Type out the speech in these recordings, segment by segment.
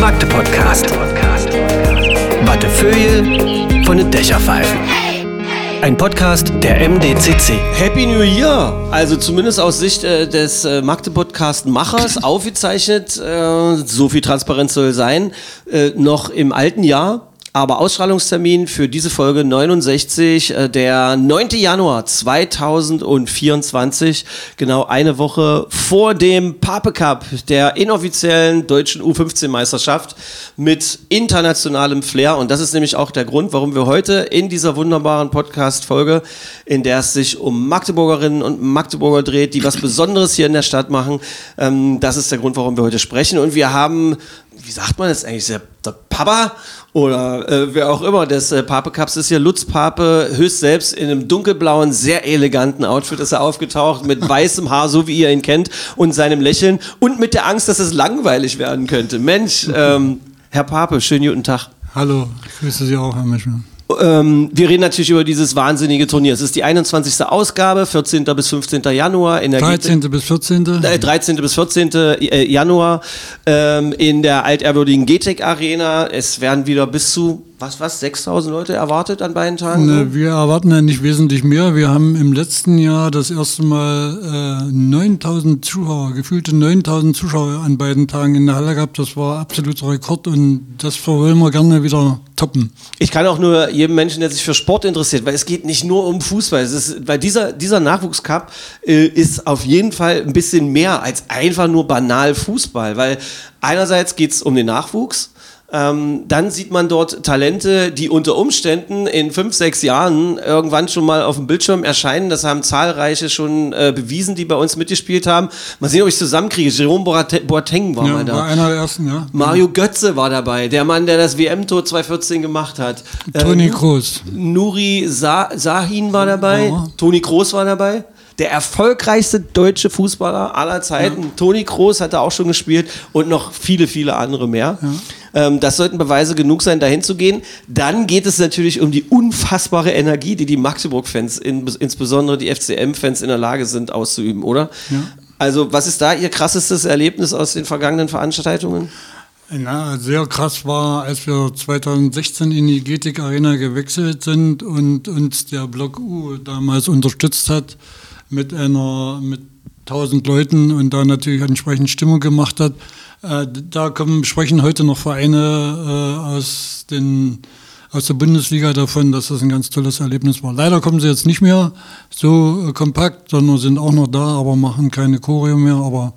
Magde Podcast. Wattefeuille von den Dächerpfeifen. Ein Podcast der MDCC. Happy New Year! Also zumindest aus Sicht äh, des äh, Magde-Podcast-Machers aufgezeichnet, äh, so viel Transparenz soll sein, äh, noch im alten Jahr. Aber Ausstrahlungstermin für diese Folge 69, äh, der 9. Januar 2024, genau eine Woche vor dem Pape Cup, der inoffiziellen deutschen U15-Meisterschaft mit internationalem Flair. Und das ist nämlich auch der Grund, warum wir heute in dieser wunderbaren Podcast-Folge, in der es sich um Magdeburgerinnen und Magdeburger dreht, die was Besonderes hier in der Stadt machen, ähm, das ist der Grund, warum wir heute sprechen. Und wir haben wie sagt man das eigentlich, der, der Papa oder äh, wer auch immer des äh, Pape Cups ist hier Lutz Pape höchst selbst in einem dunkelblauen, sehr eleganten Outfit ist er aufgetaucht, mit weißem Haar, so wie ihr ihn kennt, und seinem Lächeln und mit der Angst, dass es langweilig werden könnte. Mensch, ähm, Herr Pape, schönen guten Tag. Hallo, ich grüße Sie auch, Herr Mischmann. Ähm, wir reden natürlich über dieses wahnsinnige Turnier. Es ist die 21. Ausgabe, 14. bis 15. Januar in der 13. bis 14. Äh, 13. bis 14. äh, Januar ähm, in der altehrwürdigen GTEC Arena. Es werden wieder bis zu, was, was, 6000 Leute erwartet an beiden Tagen? Ne, wir erwarten ja nicht wesentlich mehr. Wir haben im letzten Jahr das erste Mal äh, 9000 Zuschauer, gefühlte 9000 Zuschauer an beiden Tagen in der Halle gehabt. Das war absoluter Rekord und das wollen wir gerne wieder toppen. Ich kann auch nur jedem Menschen, der sich für Sport interessiert, weil es geht nicht nur um Fußball. Es ist, weil dieser, dieser Nachwuchscup äh, ist auf jeden Fall ein bisschen mehr als einfach nur banal Fußball, weil einerseits geht es um den Nachwuchs, ähm, dann sieht man dort Talente, die unter Umständen in fünf, sechs Jahren irgendwann schon mal auf dem Bildschirm erscheinen. Das haben zahlreiche schon äh, bewiesen, die bei uns mitgespielt haben. Mal sehen, ob ich es zusammenkriege. Jerome Boate- Boateng war Ja, mal da. war einer der ersten, ja. Mario Götze war dabei, der Mann, der das WM-Tor 2014 gemacht hat. Toni Äh, Kroos. Nuri Sa Sahin war dabei, Ja. Toni Kroos war dabei. Der erfolgreichste deutsche Fußballer aller Zeiten. Toni Kroos hat da auch schon gespielt und noch viele, viele andere mehr. Ähm, das sollten Beweise genug sein, dahin zu gehen. Dann geht es natürlich um die unfassbare Energie, die die Magdeburg-Fans, in, insbesondere die FCM-Fans, in der Lage sind auszuüben, oder? Also, was ist da Ihr krassestes Erlebnis aus den vergangenen Veranstaltungen? Na, sehr krass war, als wir 2016 in die GTIC Arena gewechselt sind und uns der Block U damals unterstützt hat mit einer mit 1000 Leuten und da natürlich entsprechend Stimmung gemacht hat. Äh, da kommen, sprechen heute noch Vereine äh, aus, den, aus der Bundesliga davon, dass das ein ganz tolles Erlebnis war. Leider kommen sie jetzt nicht mehr so äh, kompakt, sondern sind auch noch da, aber machen keine Choreo mehr. Aber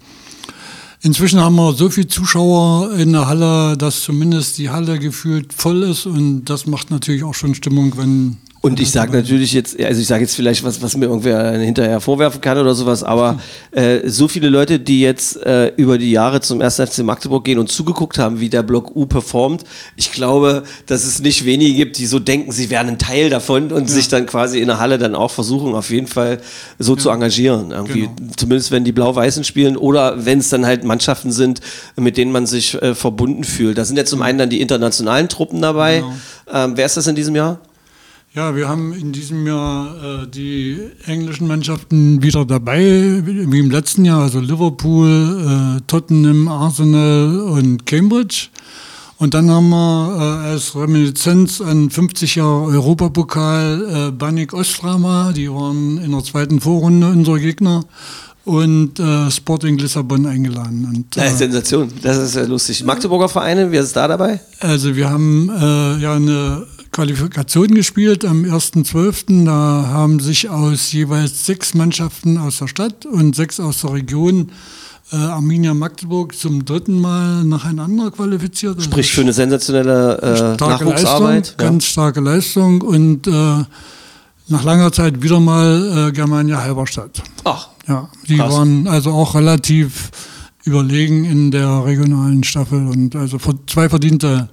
Inzwischen haben wir so viele Zuschauer in der Halle, dass zumindest die Halle gefühlt voll ist und das macht natürlich auch schon Stimmung, wenn. Und ich sage natürlich jetzt, also ich sage jetzt vielleicht was, was mir irgendwer hinterher vorwerfen kann oder sowas, aber äh, so viele Leute, die jetzt äh, über die Jahre zum 1. FC Magdeburg gehen und zugeguckt haben, wie der Block U performt, ich glaube, dass es nicht wenige gibt, die so denken, sie wären ein Teil davon und sich dann quasi in der Halle dann auch versuchen, auf jeden Fall so zu engagieren. Irgendwie, Genau. Zumindest wenn die Blau-Weißen spielen oder wenn es dann halt Mannschaften sind, mit denen man sich äh, verbunden fühlt. Da sind ja zum einen dann die internationalen Truppen dabei. Genau. Ähm, wer ist das in diesem Jahr? Ja, wir haben in diesem Jahr äh, die englischen Mannschaften wieder dabei, wie wie im letzten Jahr, also Liverpool, äh, Tottenham, Arsenal und Cambridge. Und dann haben wir äh, als Reminiszenz an 50 Jahre Europapokal äh, Banik Ostrama, die waren in der zweiten Vorrunde unser Gegner, und äh, Sporting Lissabon eingeladen. Und, Ja, äh, Sensation, das ist ja lustig. Magdeburger Vereine, wer ist da dabei? also wir haben äh, ja eine Qualifikation gespielt am 1.12. Da haben sich aus jeweils sechs Mannschaften aus der Stadt und sechs aus der Region äh, Arminia Magdeburg zum dritten Mal nacheinander qualifiziert. Also Sprich für eine sensationelle äh, starke Nachwuchsarbeit. Leistung, ganz starke Leistung und äh, nach langer Zeit wieder mal äh, Germania Halberstadt. Ach, Ja, die Krass. waren also auch relativ überlegen in der regionalen Staffel und also zwei verdiente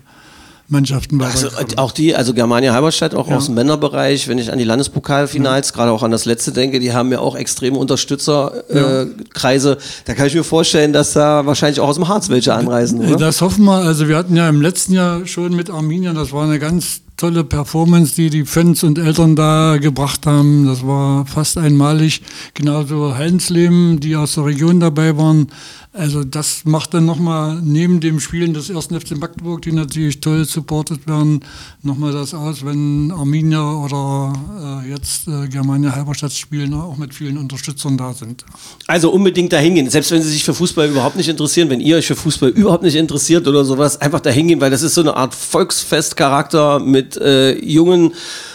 Mannschaften bei also, äh, auch die, also Germania Halberstadt, auch Ja. aus dem Männerbereich, wenn ich an die Landespokalfinals, gerade auch an das letzte denke, die haben ja auch extreme Unterstützerkreise. Äh, da kann ich mir vorstellen, dass da wahrscheinlich auch aus dem Harz welche anreisen, oder? Das hoffen wir. Also wir hatten ja im letzten Jahr schon mit Arminia, das war eine ganz tolle Performance, die die Fans und Eltern da gebracht haben. Das war fast einmalig. Genauso Heidensleben, die aus der Region dabei waren. Also das macht dann nochmal neben dem Spielen des ersten FC Magdeburg, die natürlich toll supportet werden, nochmal das aus, wenn Arminia oder äh, jetzt äh, Germania Halberstadt spielen, auch mit vielen Unterstützern da sind. Also unbedingt dahin gehen, selbst wenn Sie sich für Fußball überhaupt nicht interessieren, wenn ihr euch für Fußball überhaupt nicht interessiert oder sowas, einfach dahin gehen, weil das ist so eine Art Volksfestcharakter mit äh, jungen,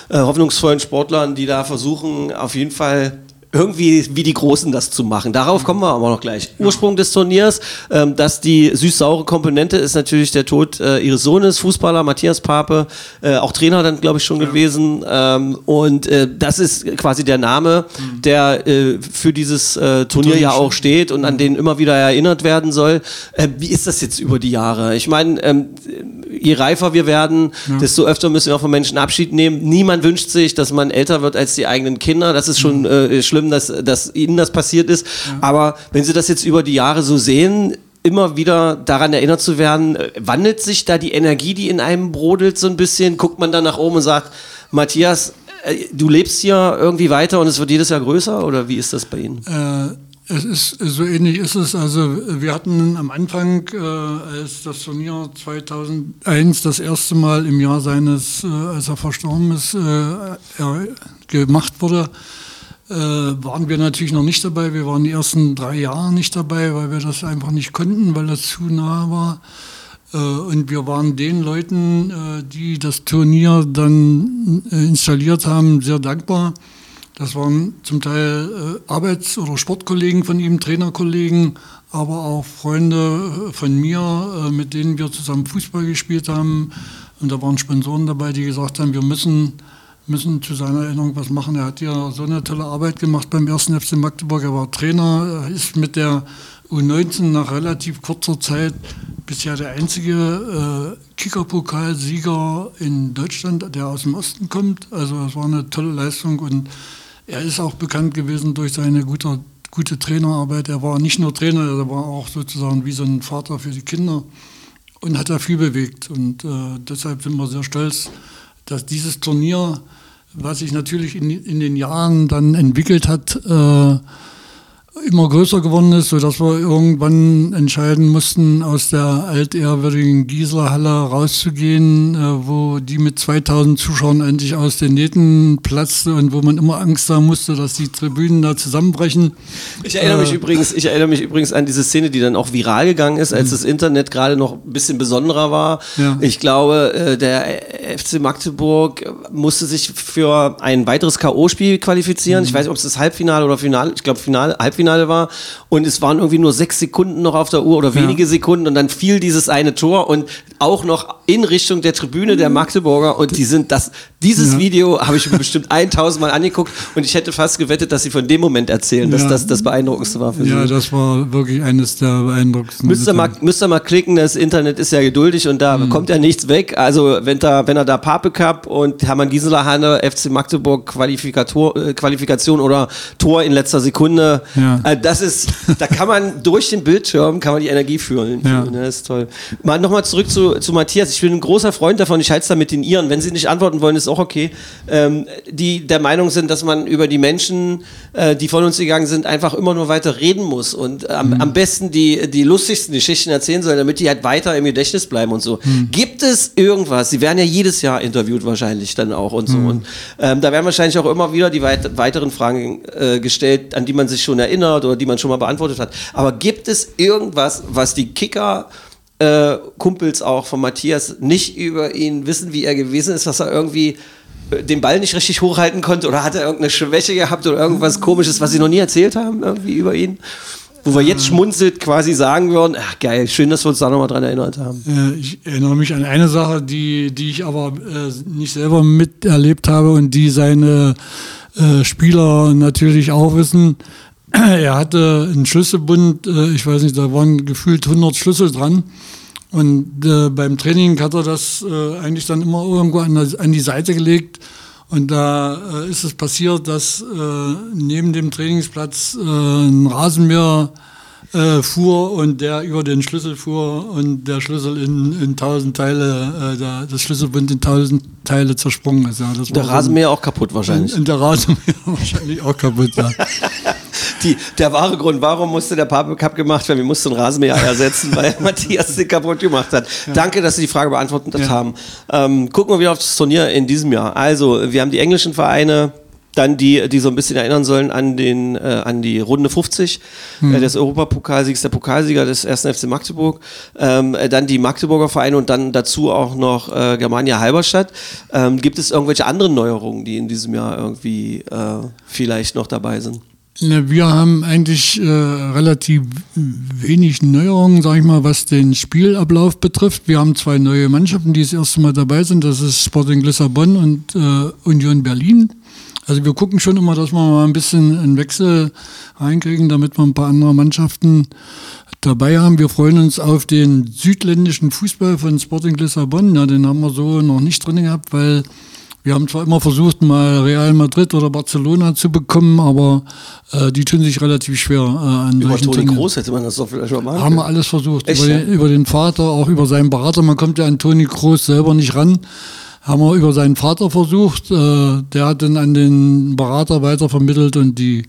äh, hoffnungsvollen Sportlern, die da versuchen, auf jeden Fall irgendwie wie die Großen das zu machen. Darauf kommen wir aber noch gleich. Ursprung des Turniers, ähm, dass die süß-saure Komponente ist natürlich der Tod äh, ihres Sohnes, Fußballer Matthias Pape, äh, auch Trainer dann glaube ich schon ja. gewesen. Ähm, und äh, das ist quasi der Name, mhm. der äh, für dieses äh, Turnier ja auch steht und an den immer wieder erinnert werden soll. Äh, wie ist das jetzt über die Jahre? Ich meine, ähm, je reifer wir werden, ja. desto öfter müssen wir auch von Menschen Abschied nehmen. Niemand wünscht sich, dass man älter wird als die eigenen Kinder. Das ist schon schlimm schlimm, dass, dass ihnen das passiert ist. Ja. Aber wenn Sie das jetzt über die Jahre so sehen, immer wieder daran erinnert zu werden, äh, wandelt sich da die Energie, die in einem brodelt, so ein bisschen? Guckt man dann nach oben und sagt, Matthias, äh, du lebst hier irgendwie weiter und es wird jedes Jahr größer? Oder wie ist das bei Ihnen? Äh es ist so ähnlich ist es. Also wir hatten am Anfang, äh, als das Turnier 2001 das erste Mal im Jahr seines, äh, als er verstorben ist, äh, gemacht wurde, äh, waren wir natürlich noch nicht dabei. Wir waren die ersten drei Jahre nicht dabei, weil wir das einfach nicht konnten, weil das zu nah war. Äh, und wir waren den Leuten, äh, die das Turnier dann installiert haben, sehr dankbar. Das waren zum Teil äh, Arbeits- oder Sportkollegen von ihm, Trainerkollegen, aber auch Freunde äh, von mir, mit denen wir zusammen Fußball gespielt haben. Und da waren Sponsoren dabei, die gesagt haben, wir müssen müssen zu seiner Erinnerung was machen. Er hat ja so eine tolle Arbeit gemacht beim ersten FC Magdeburg. Er war Trainer, ist mit der U19 nach relativ kurzer Zeit bisher der einzige äh, Kickerpokalsieger in Deutschland, der aus dem Osten kommt. Also das war eine tolle Leistung und er ist auch bekannt gewesen durch seine gute, gute Trainerarbeit. Er war nicht nur Trainer, er war auch sozusagen wie so ein Vater für die Kinder und hat da viel bewegt. Und äh, deshalb sind wir sehr stolz, dass dieses Turnier was sich natürlich in, in den Jahren dann entwickelt hat, äh, immer größer geworden ist, sodass wir irgendwann entscheiden mussten, aus der altehrwürdigen Gießlerhalle rauszugehen, äh, wo die mit 2000 Zuschauern endlich aus den Nähten platzte und wo man immer Angst haben musste, dass die Tribünen da zusammenbrechen. Ich erinnere mich äh, übrigens, ich erinnere mich übrigens an diese Szene, die dann auch viral gegangen ist, als mhm. das Internet gerade noch ein bisschen besonderer war. Ja. Ich glaube, äh, der FC Magdeburg musste sich für ein weiteres K.O.-Spiel qualifizieren. Mhm. Ich weiß nicht, ob es das Halbfinale oder Finale, ich glaube Finale, Halbfinale Halbfinale war und es waren irgendwie nur sechs Sekunden noch auf der Uhr oder wenige ja. Sekunden und dann fiel dieses eine Tor und auch noch in Richtung der Tribüne der Magdeburger und die sind das, dieses ja. Video habe ich mir bestimmt 1000 Mal angeguckt und ich hätte fast gewettet, dass sie von dem Moment erzählen, dass ja. das das Beeindruckendste war für sie. Ja, das war wirklich eines der beeindruckendsten. Müsst ihr mal, müsst ihr mal klicken, das Internet ist ja geduldig und da mhm. kommt ja nichts weg. Also wenn da, wenn er da Pape Cup und Hermann Gisela Hanne, FC Magdeburg Qualifikator, äh, Qualifikation oder Tor in letzter Sekunde, ja. Äh, das ist, da kann man durch den Bildschirm kann man die Energie fühlen. Ja. Das ist toll. Mal nochmal zurück zu, zu Matthias. Ich bin ein großer Freund davon, ich halte es da mit den Iren. Wenn Sie nicht antworten wollen, ist auch okay. Ähm, die der Meinung sind, dass man über die Menschen, äh, die von uns gegangen sind, einfach immer nur weiter reden muss und am, mhm. am besten die, die lustigsten Geschichten erzählen soll, damit die halt weiter im Gedächtnis bleiben und so. Mhm. Gibt es irgendwas? Sie werden ja jedes Jahr interviewt wahrscheinlich dann auch und so. Mhm. Und ähm, da werden wahrscheinlich auch immer wieder die weit weiteren Fragen äh, gestellt, an die man sich schon erinnert oder die man schon mal beantwortet hat. Aber gibt es irgendwas, was die Kicker äh, Kumpels auch von Matthias nicht über ihn wissen, wie er gewesen ist, dass er irgendwie äh, den Ball nicht richtig hochhalten konnte oder hat er irgendeine Schwäche gehabt oder irgendwas komisches, was sie noch nie erzählt haben, irgendwie über ihn? Wo wir jetzt schmunzelt quasi sagen würden, ach geil, schön, dass wir uns da nochmal dran erinnert haben. Äh, ich erinnere mich an eine Sache, die, die ich aber äh, nicht selber miterlebt habe und die seine äh, Spieler natürlich auch wissen. Er hatte einen Schlüsselbund, äh, ich weiß nicht, da waren gefühlt 100 Schlüssel dran. Und äh, beim Training hat er das äh, eigentlich dann immer irgendwo an, an, die Seite gelegt. Und da äh, ist es passiert, dass neben dem Trainingsplatz ein Rasenmäher äh, fuhr und der über den Schlüssel fuhr und der Schlüssel in, in tausend Teile, der, das Schlüsselbund in tausend Teile zersprungen ist. Ja, das Der war so- Rasenmäher auch kaputt wahrscheinlich. Und der Rasenmäher wahrscheinlich auch kaputt, ja. Die, der wahre Grund, warum musste der Pape Cup gemacht werden? Wir mussten Rasenmäher ersetzen, weil Matthias den kaputt gemacht hat. Danke, dass Sie die Frage beantwortet Ja. haben. Ähm, gucken wir wieder auf das Turnier in diesem Jahr. Also, wir haben die englischen Vereine, dann die, die so ein bisschen erinnern sollen an, den, äh, an die Runde 50 äh, des Europapokalsiegs, der Pokalsieger des 1. FC Magdeburg, ähm, äh, dann die Magdeburger Vereine und dann dazu auch noch äh, Germania Halberstadt. Ähm, gibt es irgendwelche anderen Neuerungen, die in diesem Jahr irgendwie äh, vielleicht noch dabei sind? Ja, Wir haben eigentlich äh, relativ wenig Neuerungen, sag ich mal, was den Spielablauf betrifft. Wir haben zwei neue Mannschaften, die das erste Mal dabei sind. Das ist Sporting Lissabon und äh, Union Berlin. Also wir gucken schon immer, dass wir mal ein bisschen einen Wechsel reinkriegen, damit wir ein paar andere Mannschaften dabei haben. Wir freuen uns auf den südländischen Fußball von Sporting Lissabon. Ja, den haben wir so noch nicht drin gehabt, weil wir haben zwar immer versucht, mal Real Madrid oder Barcelona zu bekommen, aber äh, die tun sich relativ schwer äh, an Über solchen Toni Turnieren. Groß hätte man das doch vielleicht mal machen Haben wir alles versucht. Echt, über, ja? den, über den Vater, auch über seinen Berater. Man kommt ja an Toni Kroos selber nicht ran. Haben wir über seinen Vater versucht. Äh, der hat dann an den Berater weitervermittelt und die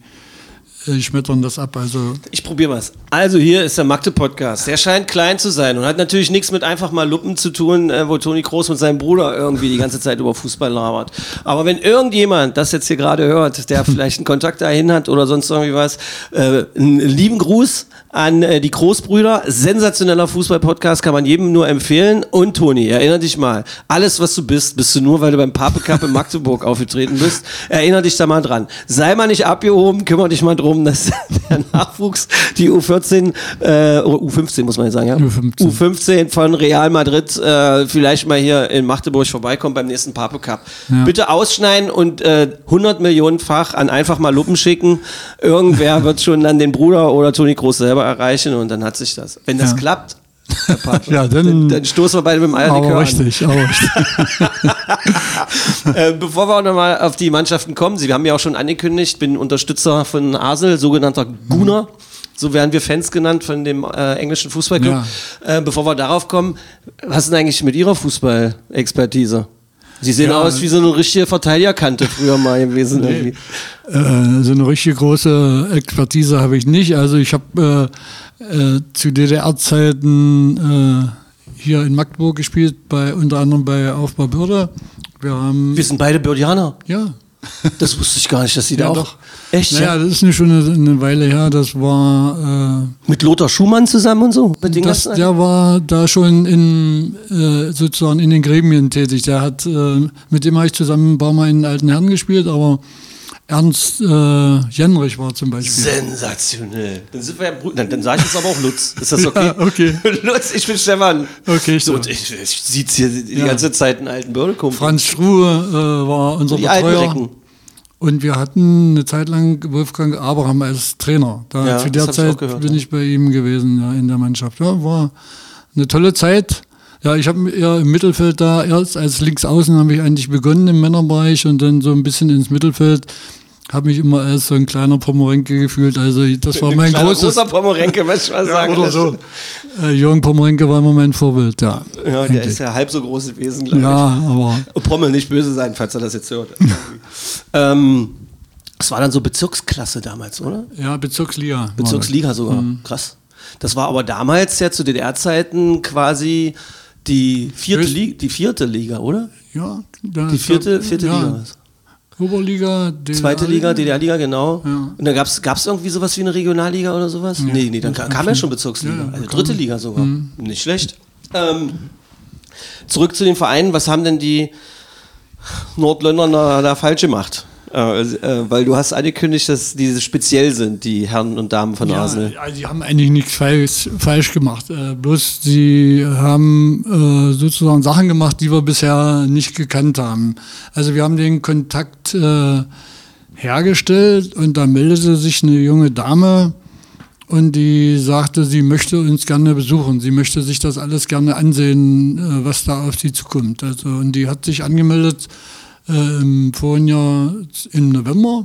schmettern das ab. Also Ich probiere was. Also hier ist der Magde-Podcast. Der scheint klein zu sein und hat natürlich nichts mit einfach mal Luppen zu tun, äh, wo Toni Kroos mit seinem Bruder irgendwie die ganze Zeit über Fußball labert. Aber wenn irgendjemand das jetzt hier gerade hört, der vielleicht einen Kontakt dahin hat oder sonst irgendwie was, äh, einen lieben Gruß an äh, die Großbrüder. Sensationeller Fußball-Podcast kann man jedem nur empfehlen. Und Toni, erinner dich mal, alles was du bist, bist du nur, weil du beim Pape Cup in Magdeburg aufgetreten bist. Erinner dich da mal dran. Sei mal nicht abgehoben, kümmere dich mal drum, dass der Nachwuchs, die U14, äh, oder U15 muss man jetzt sagen, ja? U15. U15 von Real Madrid äh, vielleicht mal hier in Magdeburg vorbeikommt beim nächsten Pape Cup. Ja. Bitte ausschneiden und äh, 100 Millionenfach an einfach mal Luppen schicken. Irgendwer wird schon dann den Bruder oder Toni Groß selber erreichen und dann hat sich das. Wenn das Ja. klappt, Ja, dann- dann, dann stoßen wir beide mit dem Eierlikör aber an. richtig, aber richtig. Äh, bevor wir auch nochmal auf die Mannschaften kommen, Sie haben ja auch schon angekündigt, bin Unterstützer von Asel, sogenannter Gunner. So werden wir Fans genannt von dem äh, englischen Fußballclub. Äh, bevor wir darauf kommen, was ist denn eigentlich mit Ihrer Fußball-Expertise? Sie sehen Ja, aus wie so eine richtige Verteidigerkante früher mal gewesen. irgendwie. Äh, so eine richtig große Expertise habe ich nicht. Also ich habe äh, äh, zu DDR-Zeiten äh, hier in Magdeburg gespielt, bei, unter anderem bei Aufbau Bürde. Wir haben Wir sind beide Bördianer. ja. Das wusste ich gar nicht, dass Sie da Ja, auch. doch. Echt? Naja, Ja? das ist eine schon eine, Weile her. Das war, Mit Lothar Schumann zusammen und so? Äh, das, der war da schon in, äh, sozusagen in den Gremien tätig. Der hat, äh, mit dem habe ich zusammen ein paar Mal in den alten Herren gespielt, aber Ernst äh, Jenrich war zum Beispiel. Sensationell. Dann sind wir ja Brüder. Dann, dann sage ich jetzt aber auch Lutz. Ist das okay? Ja, okay. Lutz, ich bin Stefan. Okay, So, und ich, ich sieht hier die Ja. ganze Zeit einen alten Bürgerkumpel. Franz Struhe äh, war unser Die Betreuer. Und wir hatten eine Zeit lang Wolfgang Abraham als Trainer. Da, Ja, zu der ich Zeit auch gehört, bin ich bei ihm gewesen ja, in der Mannschaft. Ja, war eine tolle Zeit. Ja, ich habe eher im Mittelfeld da, erst als Linksaußen habe ich eigentlich begonnen im Männerbereich und dann so ein bisschen ins Mittelfeld. Habe mich immer als so ein kleiner Pomorenke gefühlt. Also das war mein großes... großer Pomorenke, was ich mal sagen. oder so. Äh, Jürgen Pomorenke war immer mein Vorbild, ja. Ja, der ist ja halb so groß gewesen, glaube Ja, aber ich. Pommel nicht böse sein, falls er das jetzt hört. ähm, das war dann so Bezirksklasse damals, oder? ja, Bezirksliga. Bezirksliga sogar. Mhm. Krass. Das war aber damals ja zu DDR-Zeiten quasi die vierte, Liga, die vierte Liga, oder? Ja, Die vierte, vierte ja, Liga. Oberliga, DDR Zweite Liga, DDR-Liga, genau. Ja. Und dann gab es irgendwie sowas wie eine Regionalliga oder sowas? Nee, nee, dann kam, kam ja schon Bezirksliga. Ja, ja, also dritte Liga sogar. Mhm. Nicht schlecht. Ähm, zurück zu den Vereinen. Was haben denn die Nordländer da, da falsch gemacht? Äh, äh, weil du hast angekündigt, dass diese speziell sind, die Herren und Damen von Ja, Arsenal. ja, die haben eigentlich nichts falsch, falsch gemacht. Äh, bloß sie haben äh, sozusagen Sachen gemacht, die wir bisher nicht gekannt haben. Also wir haben den Kontakt äh, hergestellt und da meldete sich eine junge Dame und die sagte, sie möchte uns gerne besuchen. Sie möchte sich das alles gerne ansehen, äh, was da auf sie zukommt. Also, und die hat sich angemeldet äh, im vorigen im November,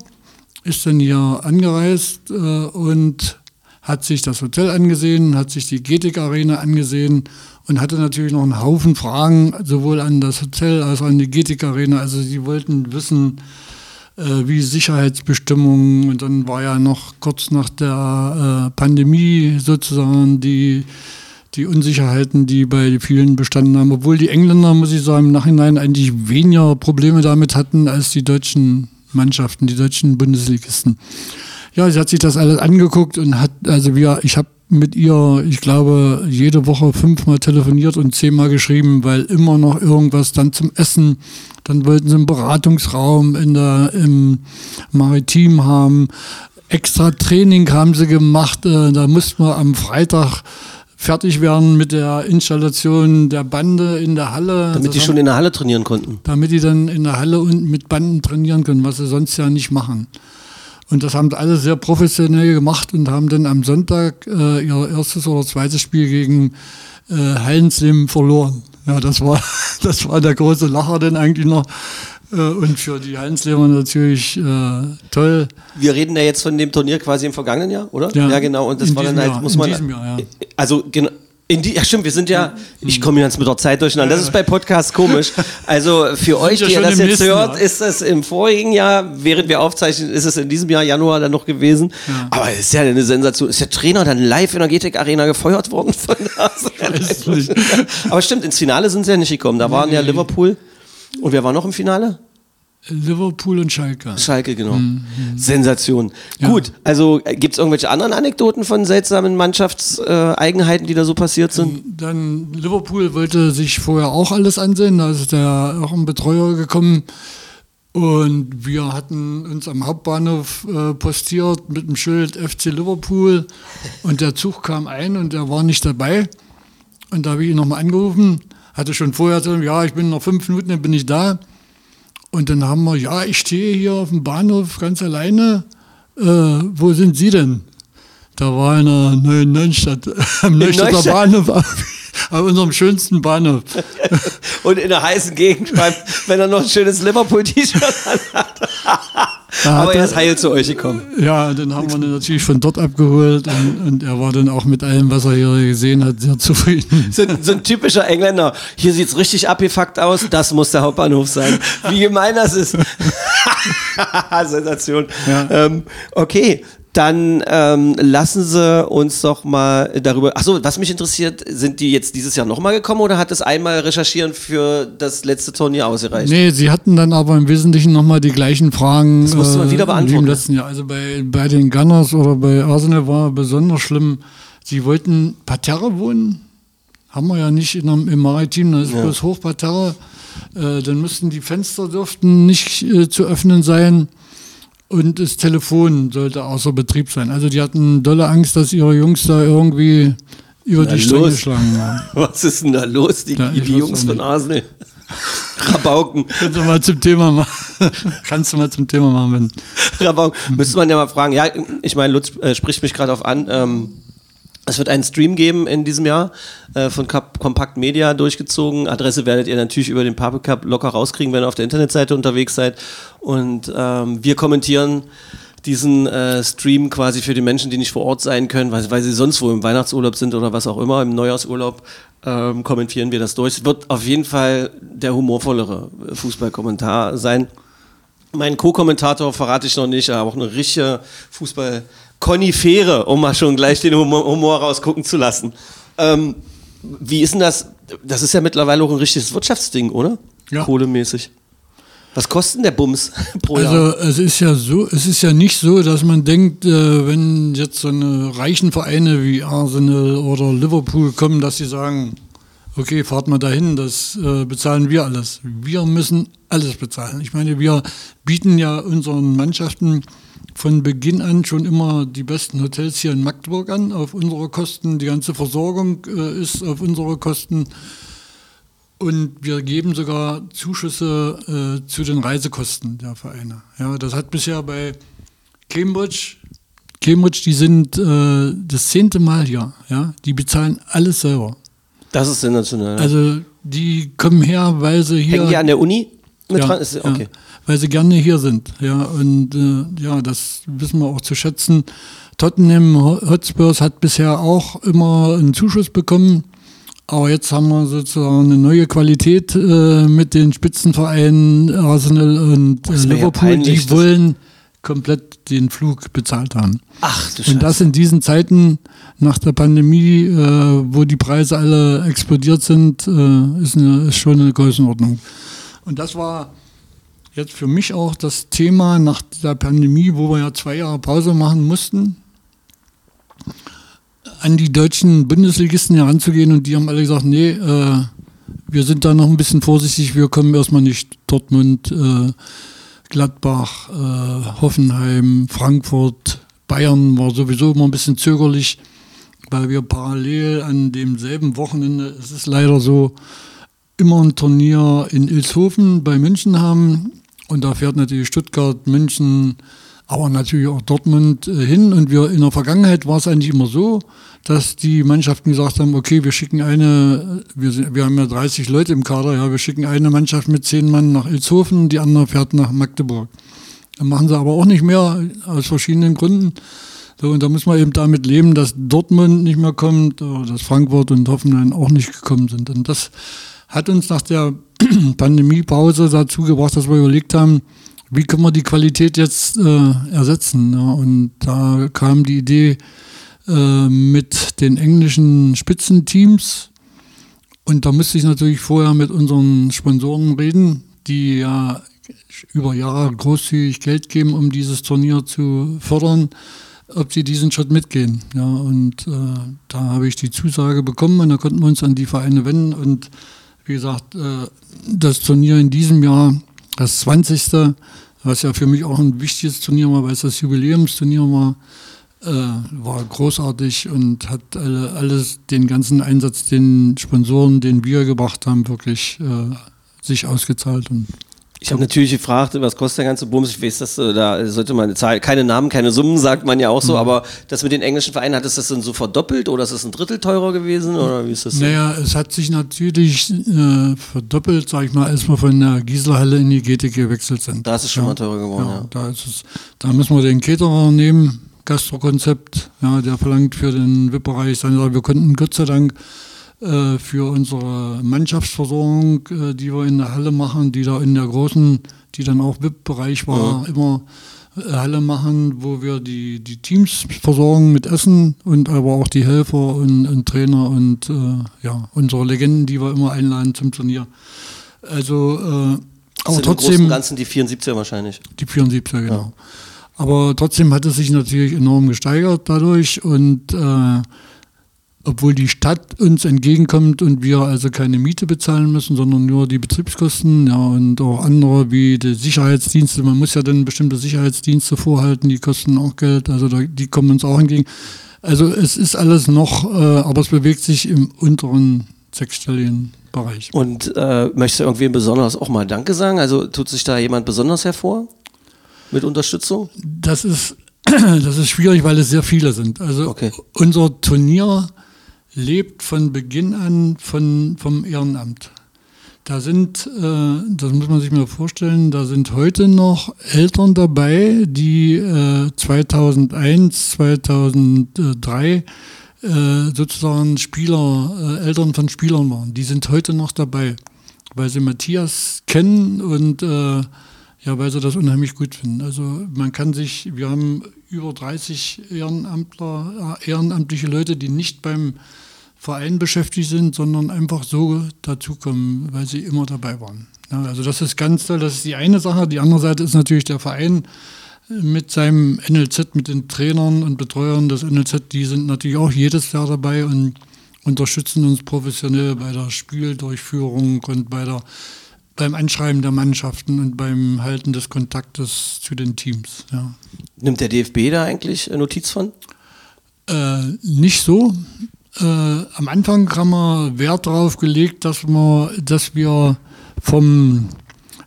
ist dann hier angereist äh, und hat sich das Hotel angesehen, hat sich die Getik Arena angesehen und hatte natürlich noch einen Haufen Fragen, sowohl an das Hotel als auch an die Getik Arena. Also sie wollten wissen, äh, wie Sicherheitsbestimmungen und dann war ja noch kurz nach der äh, Pandemie sozusagen die, die Unsicherheiten, die bei vielen bestanden haben, obwohl die Engländer, muss ich sagen, im Nachhinein eigentlich weniger Probleme damit hatten als die deutschen Mannschaften, die deutschen Bundesligisten. Ja, sie hat sich das alles angeguckt und hat, also wir, ich habe mit ihr, ich glaube, jede Woche fünfmal telefoniert und zehnmal geschrieben, weil immer noch irgendwas dann zum Essen. Dann wollten sie einen Beratungsraum in der, im Maritim haben. Extra Training haben sie gemacht. äh, Da mussten wir am Freitag fertig werden mit der Installation der Bande in der Halle. Damit Das die haben- schon in der Halle trainieren konnten. damit die dann in der Halle und mit Banden trainieren können, was sie sonst ja nicht machen. Und das haben sie alle sehr professionell gemacht und haben dann am Sonntag äh, ihr erstes oder zweites Spiel gegen äh, Hallenslim verloren. Ja, das war, das war der große Lacher dann eigentlich noch. Äh, und für die Hallenslimer natürlich äh, toll. Wir reden ja jetzt von dem Turnier quasi im vergangenen Jahr, oder? Ja, genau. Und das in war dann halt, Jahr, muss in man. diesem Jahr, ja. Also, genau. In die, ja, stimmt, wir sind ja, ich komme ganz mit der Zeit durcheinander. Das ist bei Podcasts komisch. Also für euch, ja die ihr das jetzt nächsten hört, ist das im vorigen Jahr, während wir aufzeichnen, ist es in diesem Jahr Januar dann noch gewesen. Aber es ist ja eine Sensation. Ist der Trainer dann live in der GTEC Arena gefeuert worden von nicht. Aber stimmt, ins Finale sind sie ja nicht gekommen. Da waren ja Liverpool. Und wer war noch im Finale? Liverpool und Schalke. Schalke, genau. Sensation. Gut, also gibt es irgendwelche anderen Anekdoten von seltsamen Mannschaftseigenheiten, die da so passiert sind? Dann Liverpool wollte sich vorher auch alles ansehen, da ist der auch ein Betreuer gekommen. Und wir hatten uns am Hauptbahnhof äh, postiert mit dem Schild FC Liverpool. Und der Zug kam ein und er war nicht dabei. Und da habe ich ihn nochmal angerufen, hatte schon vorher gesagt, ja, ich bin noch fünf Minuten, dann bin ich da. Und dann haben wir, ja, ich stehe hier auf dem Bahnhof ganz alleine. Äh, wo sind Sie denn? Da war in der neuen Neustadt, am Neustädter? Bahnhof, auf unserem schönsten Bahnhof. Und in der heißen Gegend wenn er noch ein schönes Liverpool-T-Shirt anhat. Da Aber er er- ist heil zu euch gekommen. Ja, dann haben wir ihn natürlich von dort abgeholt und, und er war dann auch mit allem, was er hier gesehen hat, sehr zufrieden. So, ein- so ein typischer Engländer. Hier sieht's richtig abgefuckt aus. Das muss der Hauptbahnhof sein. Wie gemein das ist. Sensation. Ja. Ähm, okay. Dann ähm, lassen Sie uns doch mal darüber. Achso, was mich interessiert, sind die jetzt dieses Jahr nochmal gekommen oder hat das einmal recherchieren für das letzte Turnier ausgereicht? Nee, sie hatten dann aber im Wesentlichen nochmal die gleichen Fragen. Das musste man wieder Wie beantworten. im letzten Jahr. Also bei, bei den Gunners oder bei Arsenal war besonders schlimm. Sie wollten Parterre wohnen. Haben wir ja nicht in einem, im Maritim, da ist bloß Hochparterre. Äh, dann müssten die Fenster dürften nicht äh, zu öffnen sein. Und das Telefon sollte außer Betrieb sein. Also die hatten dolle Angst, dass ihre Jungs da irgendwie über Na die Stränge geschlagen haben. Was ist denn da los, die, Ja, die Jungs von. Arsenal? Rabauken. Kannst du mal zum Thema machen. Kannst du mal zum Thema machen, wenn. Rabauken. Müsste man ja mal fragen. Ja, ich meine, Lutz äh, spricht mich gerade auf an. Ähm, es wird einen Stream geben in diesem Jahr äh, von Compact Media durchgezogen. Adresse werdet ihr natürlich über den Pape Cup locker rauskriegen, wenn ihr auf der Internetseite unterwegs seid. Und ähm, wir kommentieren diesen äh, Stream quasi für die Menschen, die nicht vor Ort sein können, weil, weil sie sonst wo im Weihnachtsurlaub sind oder was auch immer, im Neujahrsurlaub, ähm, kommentieren wir das durch. Es wird auf jeden Fall der humorvollere Fußballkommentar sein. Mein Co-Kommentator verrate ich noch nicht, aber auch eine richtige Fußball-Konifere, um mal schon gleich den Humor, Humor rausgucken zu lassen. Ähm, wie ist denn das? Das ist ja mittlerweile auch ein richtiges Wirtschaftsding, oder? Ja. Kohlemäßig. Was kostet denn der Bums pro Jahr? Also es ist ja so, es ist ja nicht so, dass man denkt, äh, wenn jetzt so eine reichen Vereine wie Arsenal oder Liverpool kommen, dass sie sagen, okay, fahrt mal dahin, das äh, bezahlen wir alles. Wir müssen alles bezahlen. Ich meine, wir bieten ja unseren Mannschaften von Beginn an schon immer die besten Hotels hier in Magdeburg an, auf unsere Kosten. Die ganze Versorgung äh, ist auf unsere Kosten. Und wir geben sogar Zuschüsse äh, zu den Reisekosten der Vereine. Ja, das hat bisher bei Cambridge, Cambridge, die sind äh, das zehnte Mal hier. Ja, die bezahlen alles selber. Das ist sensationell. Also die kommen her, weil sie hier Hängen die an der Uni mit ja, dran? Ist, okay. ja, weil sie gerne hier sind. Ja, und äh, ja, das wissen wir auch zu schätzen, Tottenham Hotspurs hat bisher auch immer einen Zuschuss bekommen. Aber jetzt haben wir sozusagen eine neue Qualität äh, mit den Spitzenvereinen Arsenal und äh, Das wär ja Liverpool. peinlich, die wollen komplett den Flug bezahlt haben. Ach du Und das in diesen Zeiten nach der Pandemie, äh, wo die Preise alle explodiert sind, äh, ist, eine, ist schon eine Größenordnung. Und das war jetzt für mich auch das Thema nach der Pandemie, wo wir ja zwei Jahre Pause machen mussten, an die deutschen Bundesligisten heranzugehen und die haben alle gesagt, nee, äh, wir sind da noch ein bisschen vorsichtig, wir kommen erstmal nicht Dortmund, äh, Gladbach, äh, Hoffenheim, Frankfurt, Bayern war sowieso immer ein bisschen zögerlich, weil wir parallel an demselben Wochenende, es ist leider so, immer ein Turnier in Ilshofen bei München haben. Und da fährt natürlich Stuttgart, München, aber natürlich auch Dortmund äh, hin. Und wir in der Vergangenheit war es eigentlich immer so, dass die Mannschaften gesagt haben, okay, wir schicken eine, wir, sind, wir haben ja 30 Leute im Kader, ja, wir schicken eine Mannschaft mit zehn Mann nach Ilshofen, die andere fährt nach Magdeburg. Dann machen sie aber auch nicht mehr, aus verschiedenen Gründen. So, und da muss man eben damit leben, dass Dortmund nicht mehr kommt, dass Frankfurt und Hoffenheim auch nicht gekommen sind. Und das hat uns nach der Pandemiepause dazu gebracht, dass wir überlegt haben, wie können wir die Qualität jetzt äh, ersetzen. Ja? Und da kam die Idee äh, mit den englischen Spitzenteams. Und da musste ich natürlich vorher mit unseren Sponsoren reden, die ja über Jahre großzügig Geld geben, um dieses Turnier zu fördern, ob sie diesen Schritt mitgehen. Ja, und äh, da habe ich die Zusage bekommen und da konnten wir uns an die Vereine wenden. Und wie gesagt, äh, das Turnier in diesem Jahr, das 20. was ja für mich auch ein wichtiges Turnier war, weil es das Jubiläumsturnier war, äh, war großartig und hat alle, alles, den ganzen Einsatz, den Sponsoren, den wir gebracht haben, wirklich äh, sich ausgezahlt. Und Ich habe natürlich gefragt, was kostet der ganze Bums? Ich weiß, dass äh, da sollte man eine Zahl, keine Namen, keine Summen, sagt man ja auch so, Mhm. aber das mit den englischen Vereinen, hat es das dann so verdoppelt oder ist es ein Drittel teurer gewesen oder wie ist das so? Naja, es hat sich natürlich äh, verdoppelt, sag ich mal, als wir von der Gieselhalle in die GT gewechselt sind. Da ist es schon mal teurer geworden, ja. Da, ist es, da müssen wir den Caterer nehmen, Gastrokonzept, ja, der verlangt für den VIP-Bereich Sache. Wir konnten Gott sei Dank äh, für unsere Mannschaftsversorgung, äh, die wir in der Halle machen, die da in der großen, die dann auch VIP-Bereich war, immer äh, Halle machen, wo wir die, die Teams versorgen mit Essen und aber auch die Helfer und, und Trainer und äh, ja, unsere Legenden, die wir immer einladen zum Turnier. Also, äh, aber im Großen trotzdem. und Ganzen die 74er wahrscheinlich. Die 74er, genau. Aber trotzdem hat es sich natürlich enorm gesteigert dadurch und äh, obwohl die Stadt uns entgegenkommt und wir also keine Miete bezahlen müssen, sondern nur die Betriebskosten, ja, und auch andere wie die Sicherheitsdienste, man muss ja dann bestimmte Sicherheitsdienste vorhalten, die kosten auch Geld, also da, die kommen uns auch entgegen. Also es ist alles noch, äh, aber es bewegt sich im unteren sechsstelligen Bereich. Und äh, möchtest du irgendwem besonders auch mal Danke sagen? Also tut sich da jemand besonders hervor mit Unterstützung? Das ist, das ist schwierig, weil es sehr viele sind. Also Okay. unser Turnier lebt von Beginn an von, vom Ehrenamt. Da sind, äh, das muss man sich mal vorstellen, da sind heute noch Eltern dabei, die äh, 2001, 2003 äh, sozusagen Spieler, äh, Eltern von Spielern waren. Die sind heute noch dabei, weil sie Matthias kennen und äh, ja, weil sie das unheimlich gut finden. Also man kann sich, wir haben über 30 Ehrenamtler, äh, ehrenamtliche Leute, die nicht beim Verein beschäftigt sind, sondern einfach so dazukommen, weil sie immer dabei waren. Ja, also das ist ganz toll, das ist die eine Sache. Die andere Seite ist natürlich der Verein mit seinem NLZ, mit den Trainern und Betreuern des NLZ, die sind natürlich auch jedes Jahr dabei und unterstützen uns professionell bei der Spieldurchführung und bei der, beim Anschreiben der Mannschaften und beim Halten des Kontaktes zu den Teams. Ja. Nimmt der DFB da eigentlich Notiz von? Äh, nicht so. Äh, am Anfang haben wir Wert darauf gelegt, dass wir, dass wir vom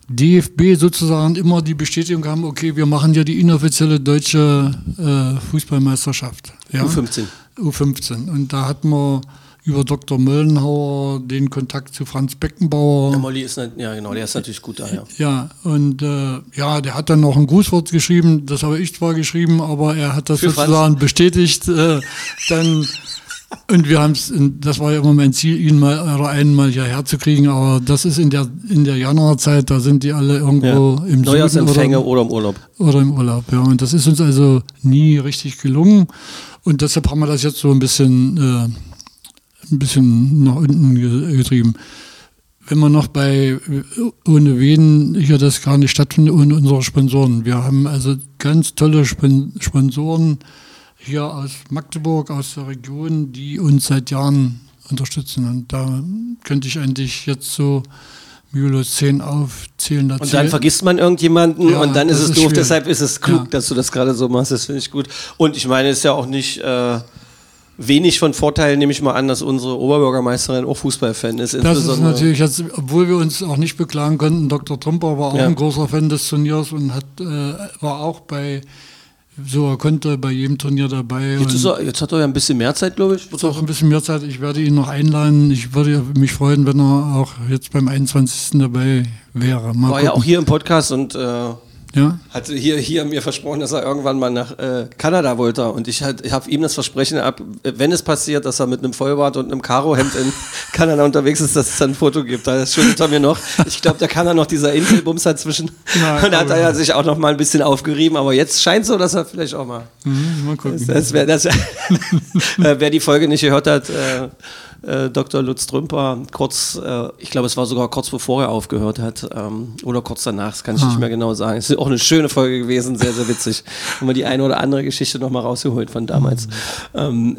DFB sozusagen immer die Bestätigung haben, okay, wir machen ja die inoffizielle deutsche äh, Fußballmeisterschaft. Ja? U15. U15. Und da hatten wir über Dr. Möllenhauer den Kontakt zu Franz Beckenbauer. Der Molly ist, nicht, ja genau, der ist natürlich gut da, ja. Ja, und äh, ja, der hat dann noch ein Grußwort geschrieben, das habe ich zwar geschrieben, aber er hat das Für Franz. sozusagen bestätigt. Äh, dann und wir haben es, das war ja immer mein Ziel, ihn mal oder einen mal hierher zu kriegen, aber das ist in der in der Januarzeit, da sind die alle irgendwo ja. im Neujahrsempfänge oder, oder im Urlaub. oder im Urlaub. Ja, und das ist uns also nie richtig gelungen und deshalb haben wir das jetzt so ein bisschen äh, ein bisschen nach unten ge- getrieben. Wenn man noch bei ohne wen hier das gar nicht stattfindet, ohne unsere Sponsoren. Wir haben also ganz tolle Spon Sponsoren hier aus Magdeburg, aus der Region, die uns seit Jahren unterstützen. Und da könnte ich eigentlich jetzt so mühelos zehn aufzählen dazu. Und dann vergisst man irgendjemanden Ja, und dann ist es ist doof. schwierig. Deshalb ist es klug, Ja. dass du das gerade so machst. Das finde ich gut. Und ich meine, es ist ja auch nicht äh, wenig von Vorteil, nehme ich mal an, dass unsere Oberbürgermeisterin auch Fußballfan ist. Das ist natürlich jetzt, obwohl wir uns auch nicht beklagen konnten, Dr. Trumper war auch Ja. ein großer Fan des Turniers und hat, äh, war auch bei, so er konnte bei jedem Turnier dabei. Jetzt, er, jetzt hat er ja ein bisschen mehr Zeit, glaube ich. Wird auch ein bisschen mehr Zeit. Ich werde ihn noch einladen. Ich würde mich freuen, wenn er auch jetzt beim 21. dabei wäre. Mal War ja auch gucken. hier im Podcast und äh, Ja? hatte hier, hier mir versprochen, dass er irgendwann mal nach äh, Kanada wollte. Und ich, halt, ich habe ihm das Versprechen ab, wenn es passiert, dass er mit einem Vollbart und einem Karohemd in Kanada unterwegs ist, dass es dann ein Foto gibt. Das schuldet er mir noch. Ich glaube, da kann er noch dieser Inselbums dazwischen. Ja, und da hat er ja sich auch noch mal ein bisschen aufgerieben. Aber jetzt scheint so, dass er vielleicht auch mal. Mhm, mal gucken. Das, wär, das, äh, wer die Folge nicht gehört hat, äh, äh, Dr. Lutz Trümper, kurz, äh, ich glaube, es war sogar kurz bevor er aufgehört hat ähm, oder kurz danach, das kann ich Ah. nicht mehr genau sagen. Es ist auch eine schöne Folge gewesen, sehr, sehr witzig. Haben wir die eine oder andere Geschichte nochmal rausgeholt von damals. Ähm,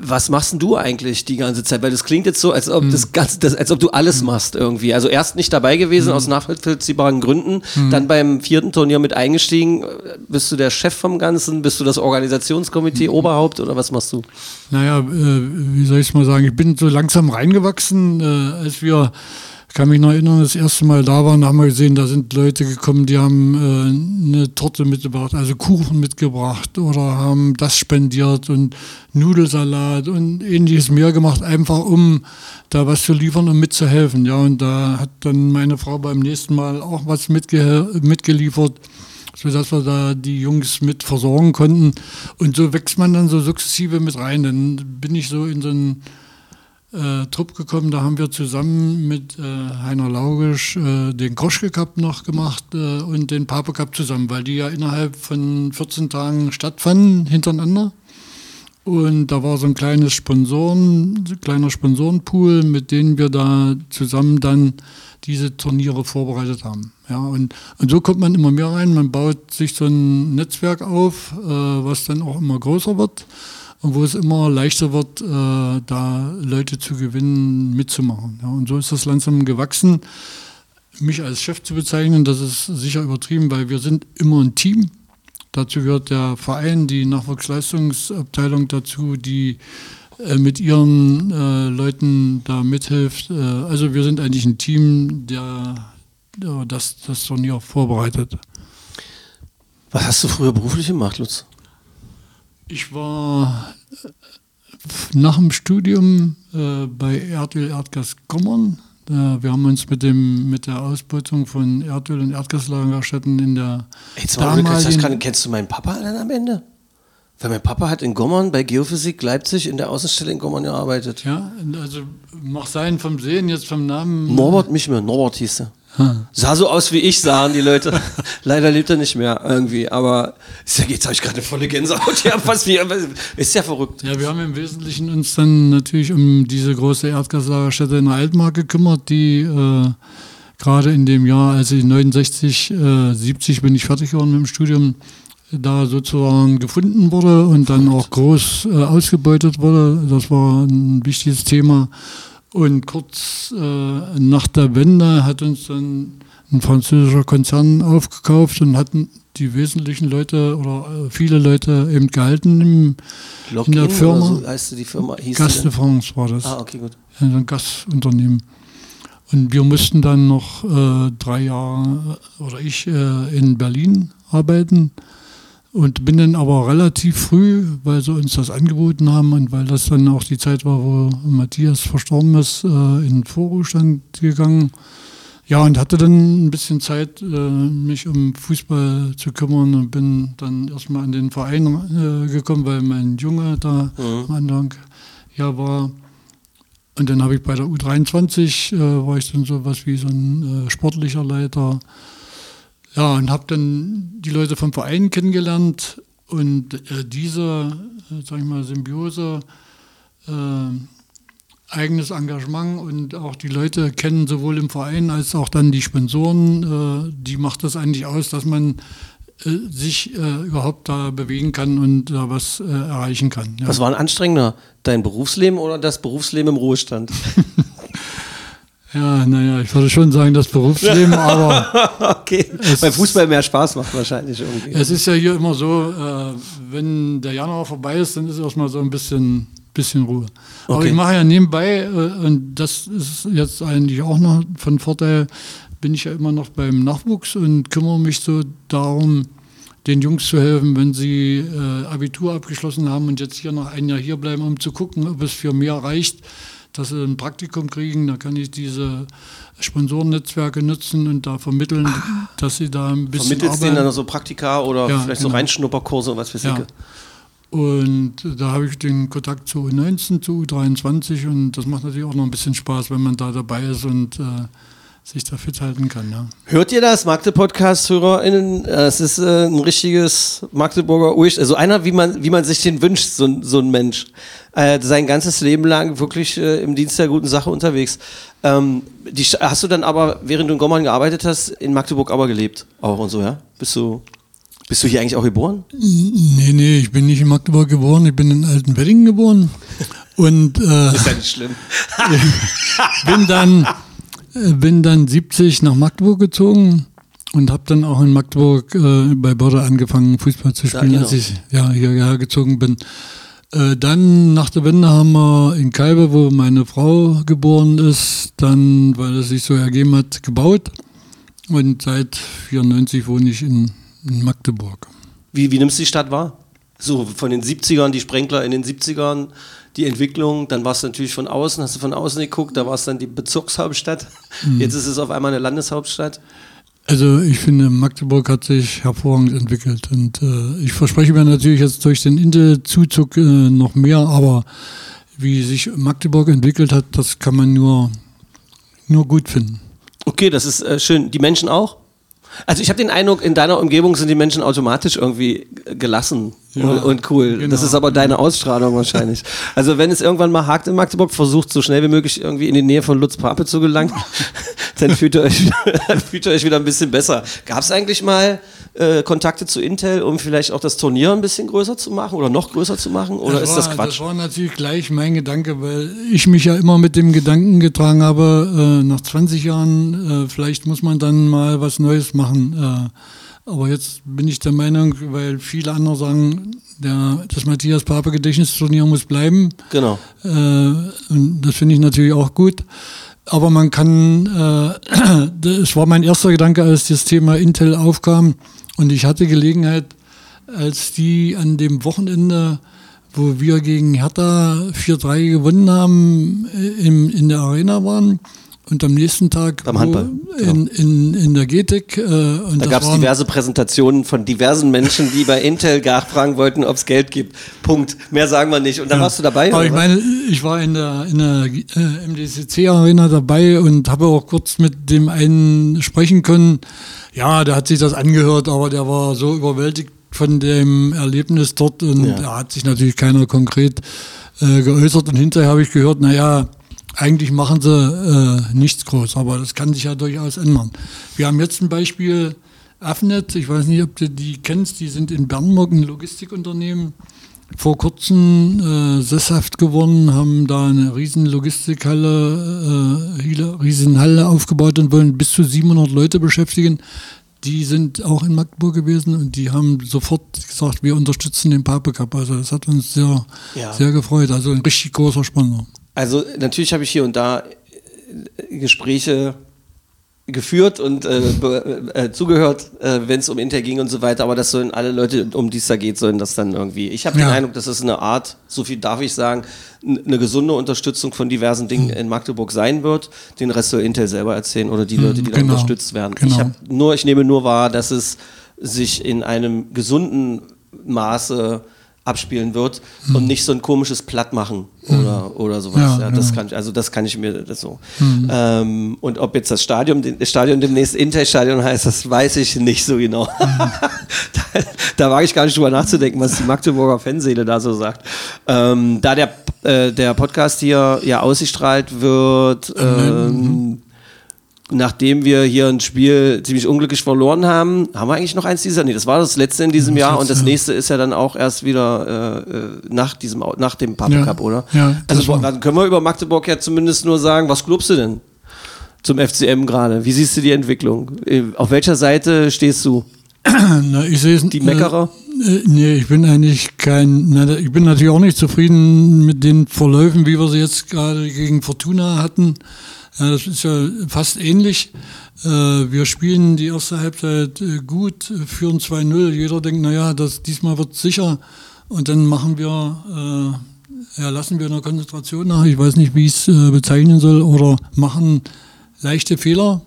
was machst denn du eigentlich die ganze Zeit? Weil das klingt jetzt so, als ob, Hm. das ganze, das, als ob du alles machst irgendwie. Also erst nicht dabei gewesen aus nachvollziehbaren Gründen, Hm. dann beim vierten Turnier mit eingestiegen. Bist du der Chef vom Ganzen? Bist du das Hm. Organisationskomitee Oberhaupt oder was machst du? Naja, äh, wie soll ich es mal sagen? Ich bin so langsam reingewachsen, äh, als wir, kann mich noch erinnern, das erste Mal da waren, haben wir gesehen, da sind Leute gekommen, die haben äh, eine Torte mitgebracht, also Kuchen mitgebracht oder haben das spendiert und Nudelsalat und ähnliches mehr gemacht, einfach um da was zu liefern und mitzuhelfen. Ja, und da hat dann meine Frau beim nächsten Mal auch was mitge mitgeliefert sodass wir da die Jungs mit versorgen konnten. Und so wächst man dann so sukzessive mit rein. Dann bin ich so in so einen äh, Trupp gekommen, da haben wir zusammen mit äh, Heiner Laugisch äh, den Kroschke Cup noch gemacht äh, und den Pape Cup zusammen, weil die ja innerhalb von 14 Tagen stattfanden hintereinander. Und da war so ein kleines Sponsoren, so ein kleiner Sponsorenpool, mit denen wir da zusammen dann diese Turniere vorbereitet haben. Ja, und, und so kommt man immer mehr rein, man baut sich so ein Netzwerk auf, äh, was dann auch immer größer wird und wo es immer leichter wird, äh, da Leute zu gewinnen, mitzumachen. Ja, und so ist das langsam gewachsen. Mich als Chef zu bezeichnen, das ist sicher übertrieben, weil wir sind immer ein Team. Dazu gehört der Verein, die Nachwuchsleistungsabteilung dazu, die äh, mit ihren äh, Leuten da mithilft. Äh, also wir sind eigentlich ein Team, der, der das, das Turnier vorbereitet. Was hast du früher beruflich gemacht, Lutz? Ich war äh, nach dem Studium äh, bei Erdöl Erdgas Gommern. Äh, wir haben uns mit, dem, mit der Ausbeutung von Erdöl und Erdgaslagerstätten in der Jetzt mal ohne Quatsch, das damaligen kann, kennst du meinen Papa dann am Ende? Weil mein Papa hat in Gommern bei Geophysik Leipzig in der Außenstelle in Gommern gearbeitet. ja, also mag sein vom Sehen, jetzt vom Namen. Norbert nicht mehr, Norbert hieß er. Sah so aus wie ich, sahen die Leute. Leider lebt er nicht mehr irgendwie, aber ist ja, jetzt habe ich gerade eine volle Gänsehaut. Ja, fast wie, ist ja verrückt. Ja, wir haben im Wesentlichen uns dann natürlich um diese große Erdgaslagerstätte in der Altmark gekümmert, die äh, gerade in dem Jahr, als ich 69, äh, 70 bin ich fertig geworden mit dem Studium, da sozusagen gefunden wurde und dann auch groß äh, ausgebeutet wurde. Das war ein wichtiges Thema. Und kurz äh, nach der Wende hat uns dann ein französischer Konzern aufgekauft und hatten die wesentlichen Leute oder äh, viele Leute eben gehalten im Login der Firma? oder so die Firma. Hieß Gas die de? France war das. Ah, okay, gut. Ja, ein Gasunternehmen. Und wir mussten dann noch äh, drei Jahre, äh, oder ich, äh, in Berlin arbeiten. Und bin dann aber relativ früh, weil sie uns das angeboten haben und weil das dann auch die Zeit war, wo Matthias verstorben ist, äh, in den Vorruhestand gegangen. Ja, und hatte dann ein bisschen Zeit, äh, mich um Fußball zu kümmern und bin dann erstmal an den Verein äh, gekommen, weil mein Junge da am Anfang ja war. Und dann habe ich bei der U23, äh, war ich dann so was wie so ein äh, sportlicher Leiter. Ja, und habe dann die Leute vom Verein kennengelernt und äh, diese, äh, sag ich mal, Symbiose, äh, eigenes Engagement und auch die Leute kennen sowohl im Verein als auch dann die Sponsoren, äh, die macht das eigentlich aus, dass man äh, sich überhaupt da bewegen kann und da was erreichen kann. Ja. Was war ein anstrengender? Dein Berufsleben oder das Berufsleben im Ruhestand? Ja, naja, ich würde schon sagen, das Berufsleben, aber okay. Weil Fußball mehr Spaß macht wahrscheinlich irgendwie. es ist ja hier immer so, äh, wenn der Januar vorbei ist, dann ist erstmal so ein bisschen, bisschen Ruhe. Aber Okay. ich mache ja nebenbei, äh, und das ist jetzt eigentlich auch noch von Vorteil, bin ich ja immer noch beim Nachwuchs und kümmere mich so darum, den Jungs zu helfen, wenn sie äh, Abitur abgeschlossen haben und jetzt hier noch ein Jahr hier bleiben, um zu gucken, ob es für mehr reicht, dass sie ein Praktikum kriegen. Da kann ich diese Sponsorennetzwerke nutzen und da vermitteln, dass sie da ein bisschen Vermittelst denen dann so Praktika oder Ja, vielleicht so genau. Reinschnupperkurse und was weiß Ja. Und da habe ich den Kontakt zu U19, zu U23 und das macht natürlich auch noch ein bisschen Spaß, wenn man da dabei ist und äh, sich da fit halten kann. Ja. Hört ihr das, Magde-Podcast-HörerInnen? Äh, Es ist äh, ein richtiges Magdeburger Urisch. Also einer, wie man, wie man sich den wünscht, so, ein- so ein Mensch. Äh, sein ganzes Leben lang wirklich äh, im Dienst der guten Sache unterwegs. Ähm, die, hast du dann aber, während du in Gommern gearbeitet hast, in Magdeburg aber gelebt? Auch und so, ja? Bist du, bist du hier eigentlich auch geboren? Nee, nee, ich bin nicht in Magdeburg geboren, ich bin in Altenweddingen geboren und äh, Ist ja nicht schlimm. bin dann bin dann 70 nach Magdeburg gezogen und habe dann auch in Magdeburg äh, bei Börde angefangen Fußball zu spielen, genau. als ich ja hierher gezogen bin. Äh, dann nach der Wende haben wir in Kalbe, wo meine Frau geboren ist, dann, weil es sich so ergeben hat, gebaut. Und seit 94 wohne ich in, in Magdeburg. Wie, wie nimmst du die Stadt wahr? So von den 70ern, die Sprenkler in den 70ern, die Entwicklung, dann warst du natürlich von außen, hast du von außen geguckt, da war es dann die Bezirkshauptstadt, jetzt ist es auf einmal eine Landeshauptstadt. Also ich finde, Magdeburg hat sich hervorragend entwickelt und äh, ich verspreche mir natürlich jetzt durch den Intel-Zuzug äh, noch mehr, aber wie sich Magdeburg entwickelt hat, das kann man nur, nur gut finden. Okay, das ist äh, schön. Die Menschen auch? Also ich habe den Eindruck, in deiner Umgebung sind die Menschen automatisch irgendwie gelassen Ja, und, und cool. genau. Das ist aber deine Ausstrahlung wahrscheinlich. Also wenn es irgendwann mal hakt in Magdeburg, versucht so schnell wie möglich irgendwie in die Nähe von Lutz Pape zu gelangen, dann fühlt ihr euch, fühlt ihr euch wieder ein bisschen besser. Gab es eigentlich mal äh, Kontakte zu Intel, um vielleicht auch das Turnier ein bisschen größer zu machen oder noch größer zu machen? Oder ist war, das Quatsch? Das war natürlich gleich mein Gedanke, weil ich mich ja immer mit dem Gedanken getragen habe, äh, nach 20 Jahren, äh, vielleicht muss man dann mal was Neues machen. Aber jetzt bin ich der Meinung, weil viele andere sagen, der, das Matthias Pape Gedächtnisturnier muss bleiben. Genau. Äh, und das finde ich natürlich auch gut. Aber man kann, äh, es war mein erster Gedanke, als das Thema Intel aufkam. Und ich hatte Gelegenheit, als die an dem Wochenende, wo wir gegen Hertha 4-3 gewonnen haben, äh, im, in der Arena waren. Und am nächsten Tag Beim Handball, in, in, in der GTIC. Äh, und Da gab es diverse Präsentationen von diversen Menschen, die bei Intel nachfragen wollten, ob es Geld gibt. Punkt. Mehr sagen wir nicht. Und dann warst du dabei? Aber ich was? meine, ich war in der, in der äh, MDCC-Arena dabei und habe auch kurz mit dem einen sprechen können. Ja, der hat sich das angehört, aber der war so überwältigt von dem Erlebnis dort und Ja. da hat sich natürlich keiner konkret äh, geäußert. Und hinterher habe ich gehört, naja, eigentlich machen sie äh, nichts groß, aber das kann sich ja durchaus ändern. Wir haben jetzt ein Beispiel, Affnet, ich weiß nicht, ob du die kennst, die sind in Bernburg ein Logistikunternehmen vor kurzem äh, sesshaft geworden, haben da eine riesen Logistikhalle, äh, riesen Halle aufgebaut und wollen bis zu 700 Leute beschäftigen. Die sind auch in Magdeburg gewesen und die haben sofort gesagt, wir unterstützen den Pape Cup. Also das hat uns sehr, Ja. sehr gefreut. Also ein richtig großer Sponsor. Also natürlich habe ich hier und da äh, Gespräche geführt und äh, äh, zugehört, äh, wenn es um Inter ging und so weiter. Aber das sollen alle Leute, um die es da geht, sollen das dann irgendwie. Ich habe Ja. den Eindruck, dass es eine Art, so viel darf ich sagen, eine gesunde Unterstützung von diversen Hm. Dingen in Magdeburg sein wird. Den Rest soll Intel selber erzählen oder die Leute, die da genau. unterstützt werden. Genau. Ich, hab nur, ich nehme nur wahr, dass es sich in einem gesunden Maße abspielen wird und nicht so ein komisches Plattmachen oder, oder sowas. Ja, Ja, das ja. kann ich, also das kann ich mir das so. Ähm, und ob jetzt das Stadion, das Stadion demnächst Intel-Stadion heißt, das weiß ich nicht so genau. da, da wage ich gar nicht drüber nachzudenken, was die Magdeburger Fanseele da so sagt. Ähm, da der, äh, der Podcast hier ja ausgestrahlt wird, ähm, nachdem wir hier ein Spiel ziemlich unglücklich verloren haben, haben wir eigentlich noch eins dieser? Nee, das war das letzte in diesem Das Jahr und das ja. nächste ist ja dann auch erst wieder äh, äh, nach diesem nach dem Pappe Ja, Cup, oder? ja, also dann können wir über Magdeburg ja zumindest nur sagen, was glaubst du denn zum FCM gerade? Wie siehst du die Entwicklung? Äh, Auf welcher Seite stehst du? Na, ich sehe es. Die Meckerer? Äh, äh, nee, ich bin eigentlich kein. Na, ich bin natürlich auch nicht zufrieden mit den Verläufen, wie wir sie jetzt gerade gegen Fortuna hatten. Ja, das ist ja fast ähnlich. Äh, wir spielen die erste Halbzeit äh, gut, führen 2-0. Jeder denkt, naja, das, diesmal wird sicher. Und dann machen wir, äh, ja, lassen wir eine Konzentration nach. Ich weiß nicht, wie ich es äh, bezeichnen soll. Oder machen leichte Fehler,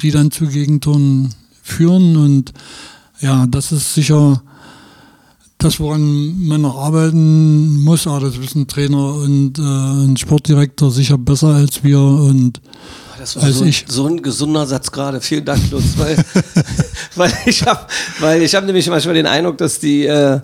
die dann zu Gegentoren führen. Und ja, das ist sicher das, woran man noch arbeiten muss. Aber das wissen Trainer und äh, ein Sportdirektor sicher besser als wir. Und Das war Als so, ich. so ein gesunder Satz gerade. Vielen Dank, Lutz. Weil, weil ich habe weil ich hab nämlich manchmal den Eindruck, dass die, äh,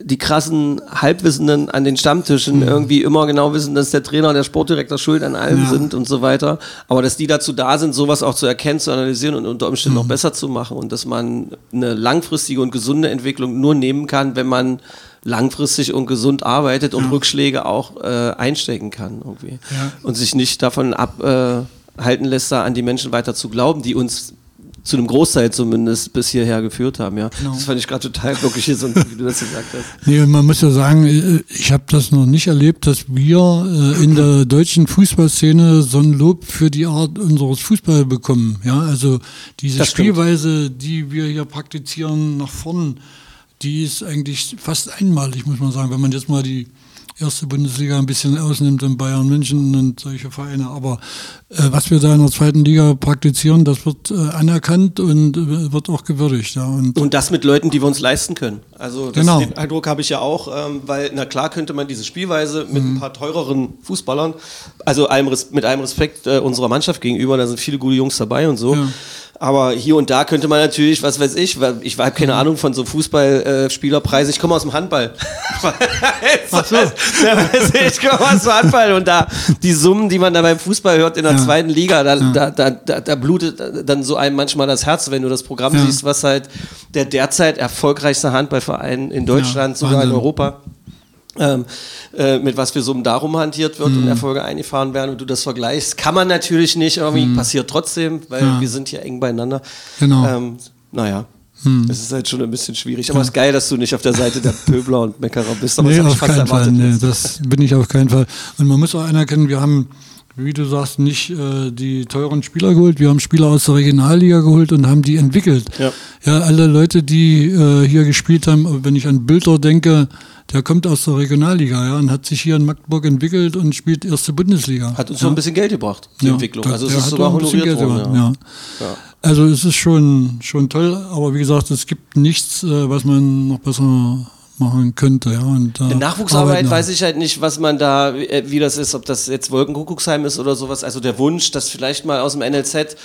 die krassen Halbwissenden an den Stammtischen irgendwie immer genau wissen, dass der Trainer und der Sportdirektor schuld an allem Ja. sind und so weiter. Aber dass die dazu da sind, sowas auch zu erkennen, zu analysieren und unter Umständen noch besser zu machen. Und dass man eine langfristige und gesunde Entwicklung nur nehmen kann, wenn man langfristig und gesund arbeitet und Rückschläge auch äh, einstecken kann irgendwie. Ja. Und sich nicht davon abhalten äh, lässt, da an die Menschen weiter zu glauben, die uns zu einem Großteil zumindest bis hierher geführt haben. Ja. Genau. Das fand ich gerade total glücklich, so, wie du das gesagt hast. Nee, man muss ja sagen, äh, ich habe das noch nicht erlebt, dass wir äh, in der deutschen Fußballszene so ein Lob für die Art unseres Fußballs bekommen. Ja, also diese Das stimmt. Spielweise, die wir hier praktizieren nach vorn, die ist eigentlich fast einmalig, muss man sagen, wenn man jetzt mal die erste Bundesliga ein bisschen ausnimmt in Bayern München und solche Vereine. Aber äh, was wir da in der zweiten Liga praktizieren, das wird äh, anerkannt und äh, wird auch gewürdigt. Ja. Und Und das mit Leuten, die wir uns leisten können. Also das, Genau. den Eindruck habe ich ja auch, ähm, weil na klar könnte man diese Spielweise mit Mhm. ein paar teureren Fußballern, also allem, mit allem Respekt äh, unserer Mannschaft gegenüber, da sind viele gute Jungs dabei und so. Ja. Aber hier und da könnte man natürlich, was weiß ich, ich habe keine Ahnung von so Fußballspielerpreisen. ich komme aus dem Handball. Ach so. ich komme aus dem Handball und da die Summen, die man da beim Fußball hört in der Ja. zweiten Liga, da, da, da, da, da blutet dann so einem manchmal das Herz, wenn du das Programm Ja. siehst, was halt der derzeit erfolgreichste Handballverein in Deutschland, Ja, sogar in. Europa, ähm, äh, mit was für Summen darum hantiert wird Mhm. und Erfolge eingefahren werden und du das vergleichst, kann man natürlich nicht, irgendwie passiert trotzdem, weil Mhm. Ja. wir sind hier eng beieinander. Genau. Ähm, naja. Das ist halt schon ein bisschen schwierig. Aber es ist geil, dass du nicht auf der Seite der Pöbler und Meckerer bist. Aber nee, das auf keinen Fall. Nee, das bin ich auf keinen Fall. Und man muss auch anerkennen, wir haben, wie du sagst, nicht äh, die teuren Spieler geholt. Wir haben Spieler aus der Regionalliga geholt und haben die entwickelt. Ja. Ja, alle Leute, die äh, hier gespielt haben, wenn ich an Bülter denke, der kommt aus der Regionalliga ja, und hat sich hier in Magdeburg entwickelt und spielt erste Bundesliga. Hat uns ja. so ein bisschen Geld gebracht, die Ja, Entwicklung. Also es ist sogar honoriert worden. Ja. ja. Also es ist schon, schon toll, aber wie gesagt, es gibt nichts, äh, was man noch besser machen könnte. Ja. Und, äh, Nachwuchsarbeit weiß ich halt nicht, was man da, äh, wie das ist, ob das jetzt Wolkenkuckucksheim ist oder sowas. Also der Wunsch, dass vielleicht mal aus dem NLZ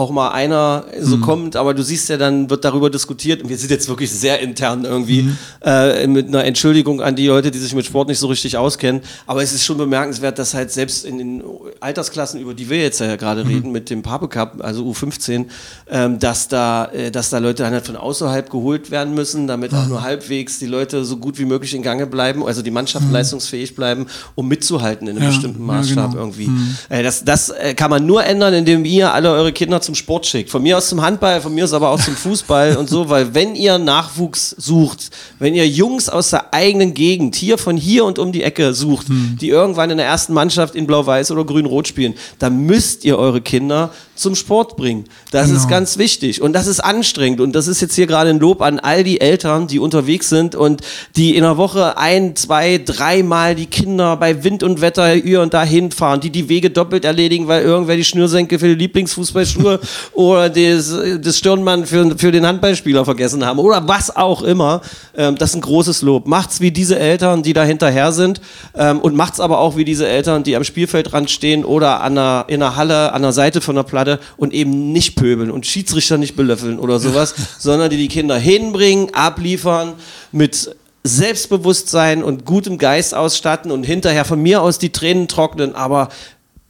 auch mal einer so Mhm. kommt, aber du siehst ja, dann wird darüber diskutiert und wir sind jetzt wirklich sehr intern irgendwie Mhm. äh, mit einer Entschuldigung an die Leute, die sich mit Sport nicht so richtig auskennen. Aber es ist schon bemerkenswert, dass halt selbst in den Altersklassen, über die wir jetzt ja gerade Mhm. reden, mit dem Pape Cup, also U15, ähm, dass da, äh, dass da Leute dann halt von außerhalb geholt werden müssen, damit auch nur halbwegs die Leute so gut wie möglich in Gange bleiben, also die Mannschaften leistungsfähig bleiben, um mitzuhalten in einem Ja, bestimmten ja, Maßstab genau. irgendwie. Äh, das das äh, kann man nur ändern, indem ihr alle eure Kinder zum Sport schickt. Von mir aus zum Handball, von mir aus aber auch zum Fußball und so, weil wenn ihr Nachwuchs sucht, wenn ihr Jungs aus der eigenen Gegend, hier von hier und um die Ecke sucht, die irgendwann in der ersten Mannschaft in Blau-Weiß oder Grün-Rot spielen, dann müsst ihr eure Kinder zum Sport bringen. Das Genau. ist ganz wichtig und das ist anstrengend und das ist jetzt hier gerade ein Lob an all die Eltern, die unterwegs sind und die in der Woche ein, zwei, dreimal die Kinder bei Wind und Wetter hier und da hinfahren, die die Wege doppelt erledigen, weil irgendwer die Schnürsenkel für die Lieblingsfußballschuhe oder das, das Stirnband für, für den Handballspieler vergessen haben oder was auch immer. Ähm, das ist ein großes Lob. Macht's wie diese Eltern, die da hinterher sind ähm, und macht's aber auch wie diese Eltern, die am Spielfeldrand stehen oder an der, in der Halle an der Seite von der Platte und eben nicht pöbeln und Schiedsrichter nicht belöffeln oder sowas, sondern die die Kinder hinbringen, abliefern mit Selbstbewusstsein und gutem Geist ausstatten und hinterher von mir aus die Tränen trocknen, aber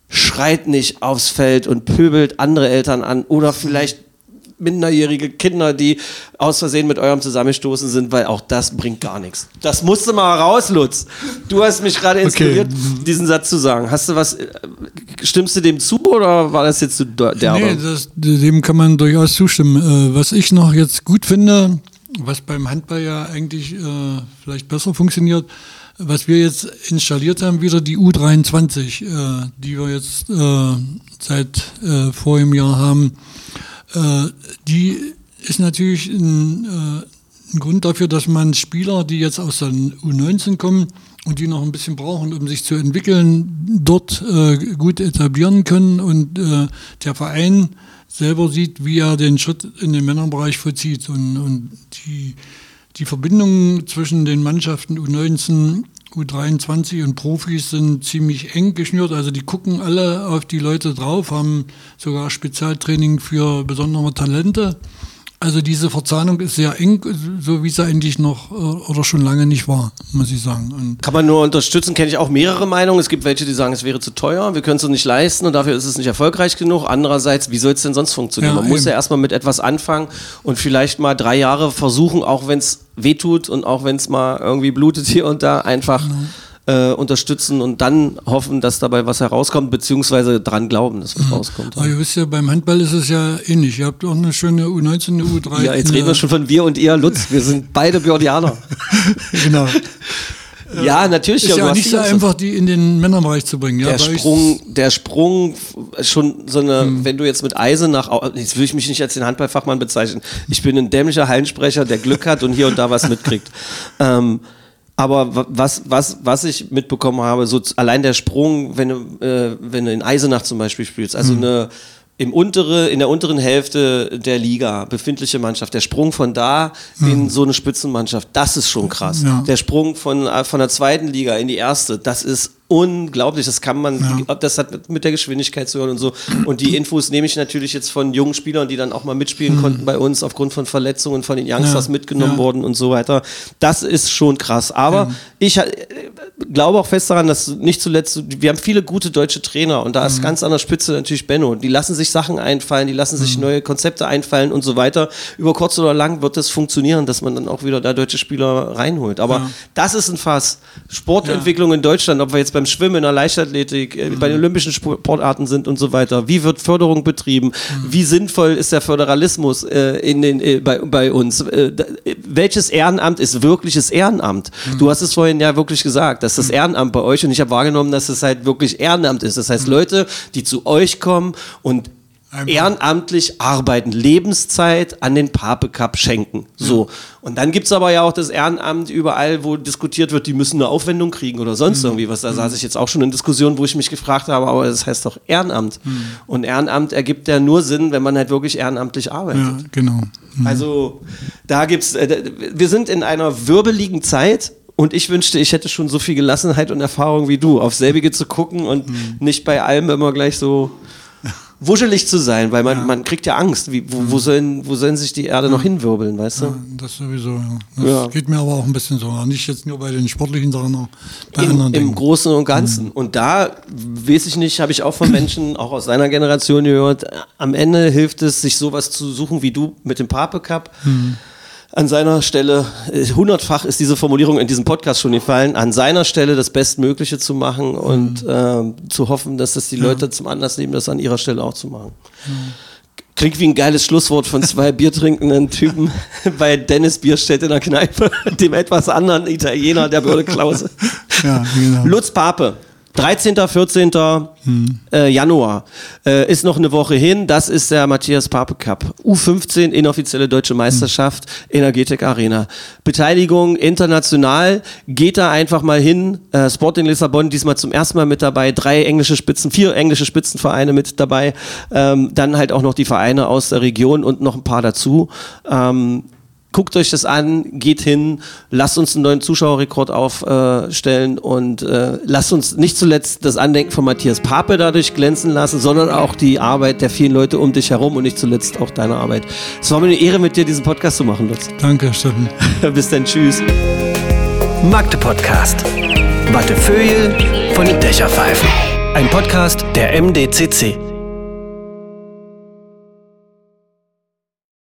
schreit nicht aufs Feld und pöbelt andere Eltern an oder vielleicht minderjährige Kinder, die aus Versehen mit eurem zusammenstoßen sind, weil auch das bringt gar nichts. Das musste mal raus, Lutz. Du hast mich gerade inspiriert, diesen Satz zu sagen. Hast du was, äh, stimmst du dem zu oder war das jetzt zu de- derbe? Nee, das, dem kann man durchaus zustimmen. Äh, was ich noch jetzt gut finde, was beim Handball ja eigentlich äh, vielleicht besser funktioniert, was wir jetzt installiert haben, wieder die U23, äh, die wir jetzt äh, seit äh, vorigem Jahr haben, die ist natürlich ein, äh, ein Grund dafür, dass man Spieler, die jetzt aus der U19 kommen und die noch ein bisschen brauchen, um sich zu entwickeln, dort äh, gut etablieren können und äh, der Verein selber sieht, wie er den Schritt in den Männerbereich vollzieht. Und, und die, die Verbindungen zwischen den Mannschaften U19, U23 und Profis sind ziemlich eng geschnürt. Also die gucken alle auf die Leute drauf, haben sogar Spezialtraining für besondere Talente. Also diese Verzahnung ist sehr eng, so wie sie eigentlich noch äh, oder schon lange nicht war, muss ich sagen. Und Kann man nur unterstützen, kenne ich auch mehrere Meinungen. Es gibt welche, die sagen, es wäre zu teuer, wir können es uns nicht leisten und dafür ist es nicht erfolgreich genug. Andererseits, wie soll es denn sonst funktionieren? Ja, man muss eben. ja erstmal mit etwas anfangen und vielleicht mal drei Jahre versuchen, auch wenn es wehtut und auch wenn es mal irgendwie blutet hier und da, einfach äh, unterstützen und dann hoffen, dass dabei was herauskommt, beziehungsweise dran glauben, dass was rauskommt. aber ihr wisst ja, beim Handball ist es ja ähnlich. Ihr habt auch eine schöne U19, eine U13. Ja, jetzt reden wir schon von wir und ihr, Lutz. Wir sind beide Björdianer. genau. Ja, natürlich. Ist ja auch hast nicht so einfach, die in den Männerbereich zu bringen. Ja, der Sprung, der Sprung, f- schon so eine, Hm. wenn du jetzt mit Eisenach, au- jetzt will ich mich nicht als den Handballfachmann bezeichnen. Ich bin ein dämlicher Hallensprecher, der Glück hat und hier und da was mitkriegt. ähm, aber wa- was, was, was ich mitbekommen habe, so allein der Sprung, wenn du, äh, wenn du in Eisenach zum Beispiel spielst, also Hm. eine im untere, in der unteren Hälfte der Liga befindliche Mannschaft, der Sprung von da in so eine Spitzenmannschaft, das ist schon krass. Ja. Der Sprung von, äh, von der zweiten Liga in die erste, das ist unglaublich. Das kann man, das hat mit, der Geschwindigkeit zu hören und so. Und die Infos nehme ich natürlich jetzt von jungen Spielern, die dann auch mal mitspielen konnten bei uns aufgrund von Verletzungen von den Youngsters Ja. mitgenommen Ja. worden und so weiter. Das ist schon krass. Aber ich äh, glaube auch fest daran, dass nicht zuletzt, wir haben viele gute deutsche Trainer und da ist ganz an der Spitze natürlich Benno. Die lassen sich Sachen einfallen, die lassen sich neue Konzepte einfallen und so weiter. Über kurz oder lang wird das funktionieren, dass man dann auch wieder da deutsche Spieler reinholt. Aber das ist ein Fass. Sportentwicklung in Deutschland, ob wir jetzt beim Schwimmen, in der Leichtathletik, äh, bei den olympischen Sportarten sind und so weiter. Wie wird Förderung betrieben? Wie sinnvoll ist der Föderalismus äh, in den, äh, bei, bei uns? Äh, äh, welches Ehrenamt ist wirkliches Ehrenamt? Du hast es vorhin ja wirklich gesagt, dass das Ehrenamt bei euch und ich habe wahrgenommen, dass es halt wirklich Ehrenamt ist. Das heißt, Leute, die zu euch kommen und Einfach. ehrenamtlich arbeiten, Lebenszeit an den Pape Cup schenken. So. Und dann gibt's aber ja auch das Ehrenamt überall, wo diskutiert wird, die müssen eine Aufwendung kriegen oder sonst irgendwie was. Da saß ich jetzt auch schon in Diskussionen, wo ich mich gefragt habe, aber das heißt doch Ehrenamt. Und Ehrenamt ergibt ja nur Sinn, wenn man halt wirklich ehrenamtlich arbeitet. Ja, genau. Also da gibt's, äh, wir sind in einer wirbeligen Zeit und ich wünschte, ich hätte schon so viel Gelassenheit und Erfahrung wie du, auf selbige zu gucken und nicht bei allem immer gleich so wuschelig zu sein, weil man, man kriegt ja Angst. Wie, wo, wo, sollen, wo sollen sich die Erde noch hinwirbeln, weißt du? Ja, das sowieso, ja. Das Ja. geht mir aber auch ein bisschen so. Nicht jetzt nur bei den sportlichen Sachen, auch bei Im, anderen Im Dingen. Großen und Ganzen. Und da, weiß ich nicht, habe ich auch von Menschen, auch aus deiner Generation gehört, am Ende hilft es, sich sowas zu suchen wie du mit dem Pape Cup. An seiner Stelle, äh, hundertfach ist diese Formulierung in diesem Podcast schon gefallen, an seiner Stelle das Bestmögliche zu machen und ähm, zu hoffen, dass das die Leute zum Anlass nehmen, das an ihrer Stelle auch zu machen. Klingt wie ein geiles Schlusswort von zwei biertrinkenden Typen bei Dennis Bierstedt in der Kneipe, dem etwas anderen Italiener, der Bürde Klause. Ja, genau. Lutz Pape, 13., 14. Äh, Januar äh, ist noch eine Woche hin. Das ist der Matthias Pape Cup. U15, inoffizielle deutsche Meisterschaft, Energetik Arena. Beteiligung international. Geht da einfach mal hin. Äh, Sporting Lissabon diesmal zum ersten Mal mit dabei. Drei englische Spitzen, vier englische Spitzenvereine mit dabei. Ähm, dann halt auch noch die Vereine aus der Region und noch ein paar dazu. Ähm, Guckt euch das an, geht hin, lasst uns einen neuen Zuschauerrekord aufstellen äh, und äh, lasst uns nicht zuletzt das Andenken von Matthias Pape dadurch glänzen lassen, sondern auch die Arbeit der vielen Leute um dich herum und nicht zuletzt auch deine Arbeit. Es war mir eine Ehre, mit dir diesen Podcast zu machen, Lutz. Danke, Steffen. Bis dann, tschüss. Magde Podcast. Wattefeuille von den Dächerpfeifen. Ein Podcast der MDCC.